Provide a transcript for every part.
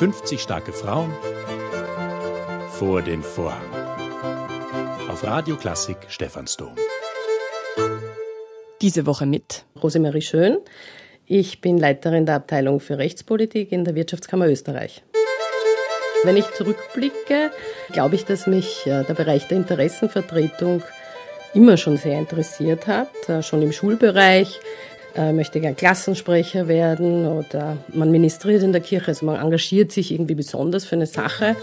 50 starke Frauen vor den Vorhang. Auf Radio Klassik Stephansdom. Diese Woche mit Rosemarie Schön. Ich bin Leiterin der Abteilung für Rechtspolitik in der Wirtschaftskammer Österreich. Wenn ich zurückblicke, glaube ich, dass mich äh, der Bereich der Interessenvertretung immer schon sehr interessiert hat, äh, schon im Schulbereich äh, möchte gern Klassensprecher werden oder man ministriert in der Kirche, also man engagiert sich irgendwie besonders für eine Sache.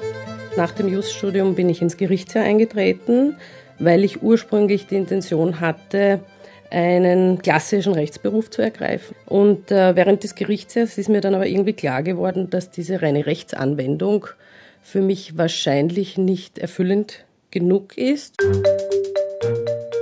Nach dem Juststudium bin ich ins Gerichtsjahr eingetreten, weil ich ursprünglich die Intention hatte, einen klassischen Rechtsberuf zu ergreifen. Und äh, während des Gerichtsjahres ist mir dann aber irgendwie klar geworden, dass diese reine Rechtsanwendung für mich wahrscheinlich nicht erfüllend genug ist.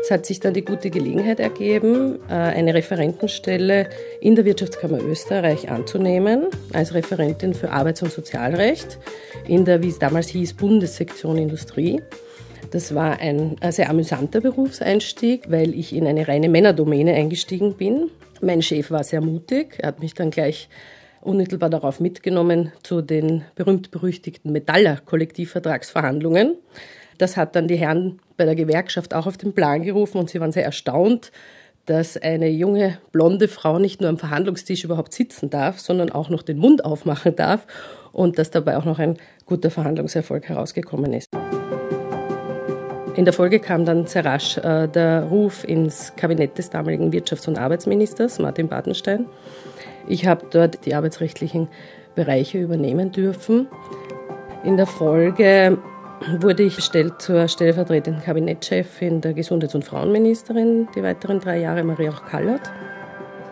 Es hat sich dann die gute Gelegenheit ergeben, äh, eine Referentenstelle in der Wirtschaftskammer Österreich anzunehmen, als Referentin für Arbeits- und Sozialrecht in der, wie es damals hieß, Bundessektion Industrie. Das war ein sehr amüsanter Berufseinstieg, weil ich in eine reine Männerdomäne eingestiegen bin. Mein Chef war sehr mutig. Er hat mich dann gleich unmittelbar darauf mitgenommen zu den berühmt-berüchtigten Metaller-Kollektivvertragsverhandlungen. Das hat dann die Herren bei der Gewerkschaft auch auf den Plan gerufen und sie waren sehr erstaunt, dass eine junge blonde Frau nicht nur am Verhandlungstisch überhaupt sitzen darf, sondern auch noch den Mund aufmachen darf und dass dabei auch noch ein guter Verhandlungserfolg herausgekommen ist. In der Folge kam dann sehr rasch äh, der Ruf ins Kabinett des damaligen Wirtschafts- und Arbeitsministers Martin Bartenstein. Ich habe dort die arbeitsrechtlichen Bereiche übernehmen dürfen. In der Folge wurde ich bestellt zur stellvertretenden Kabinettschefin der Gesundheits- und Frauenministerin, die weiteren drei Jahre, Maria auch Kallert.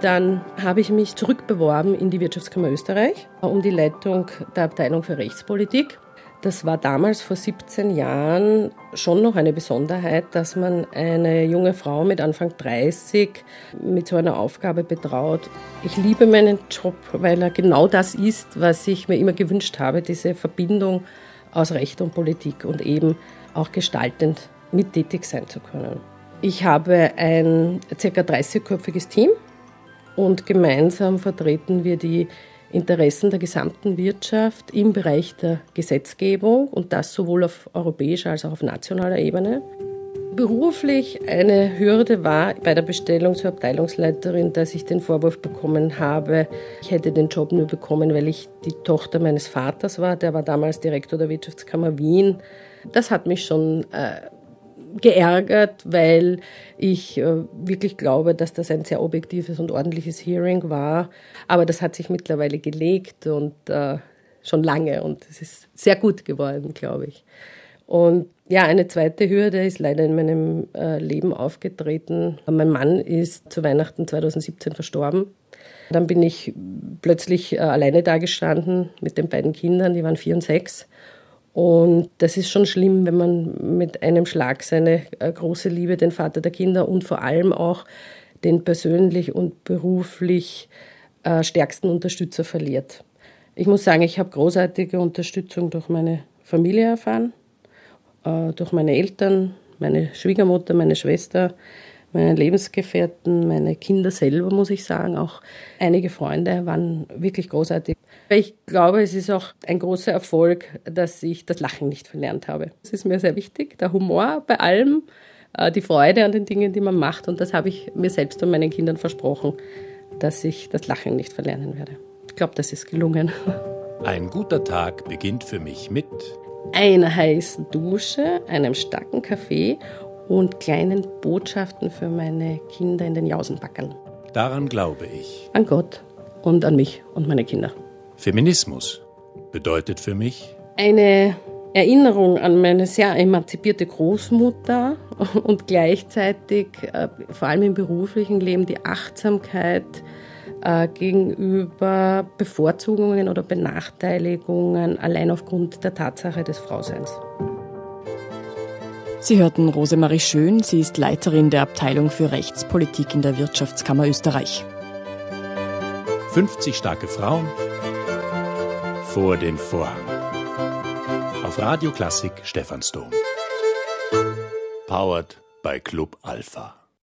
Dann habe ich mich zurückbeworben in die Wirtschaftskammer Österreich um die Leitung der Abteilung für Rechtspolitik. Das war damals vor 17 Jahren schon noch eine Besonderheit, dass man eine junge Frau mit Anfang 30 mit so einer Aufgabe betraut. Ich liebe meinen Job, weil er genau das ist, was ich mir immer gewünscht habe, diese Verbindung aus Recht und Politik und eben auch gestaltend mittätig sein zu können. Ich habe ein ca. 30-köpfiges Team und gemeinsam vertreten wir die Interessen der gesamten Wirtschaft im Bereich der Gesetzgebung und das sowohl auf europäischer als auch auf nationaler Ebene. Beruflich eine Hürde war bei der Bestellung zur Abteilungsleiterin, dass ich den Vorwurf bekommen habe, ich hätte den Job nur bekommen, weil ich die Tochter meines Vaters war. Der war damals Direktor der Wirtschaftskammer Wien. Das hat mich schon äh, geärgert, weil ich äh, wirklich glaube, dass das ein sehr objektives und ordentliches Hearing war. Aber das hat sich mittlerweile gelegt und äh, schon lange und es ist sehr gut geworden, glaube ich. Und ja, eine zweite Hürde ist leider in meinem äh, Leben aufgetreten. Mein Mann ist zu Weihnachten 2017 verstorben. Dann bin ich plötzlich äh, alleine dagestanden mit den beiden Kindern, die waren vier und sechs. Und das ist schon schlimm, wenn man mit einem Schlag seine äh, große Liebe, den Vater der Kinder und vor allem auch den persönlich und beruflich stärksten Unterstützer verliert. Ich muss sagen, ich habe großartige Unterstützung durch meine Familie erfahren äh, durch meine Eltern, meine Schwiegermutter, meine Schwester, meine Lebensgefährten, meine Kinder selber, muss ich sagen. Auch einige Freunde waren wirklich großartig. Ich glaube, es ist auch ein großer Erfolg, dass ich das Lachen nicht verlernt habe. Das ist mir sehr wichtig, der Humor bei allem, äh, die Freude an den Dingen, die man macht. Und das habe ich mir selbst und meinen Kindern versprochen, dass ich das Lachen nicht verlernen werde. Ich glaube, das ist gelungen. Ein guter Tag beginnt für mich mit einer heißen Dusche, einem starken Kaffee und kleinen Botschaften für meine Kinder in den Jausenbackern. Daran glaube ich. An Gott und an mich und meine Kinder. Feminismus bedeutet für mich eine Erinnerung an meine sehr emanzipierte Großmutter und gleichzeitig, äh, vor allem im beruflichen Leben, die Achtsamkeit, äh, gegenüber Bevorzugungen oder Benachteiligungen allein aufgrund der Tatsache des Frauseins. Sie hörten Rosemarie Schön, sie ist Leiterin der Abteilung für Rechtspolitik in der Wirtschaftskammer Österreich. 50 starke Frauen vor den Vorhang. Auf Radio Klassik Stephansdom. Powered by Club Alpha.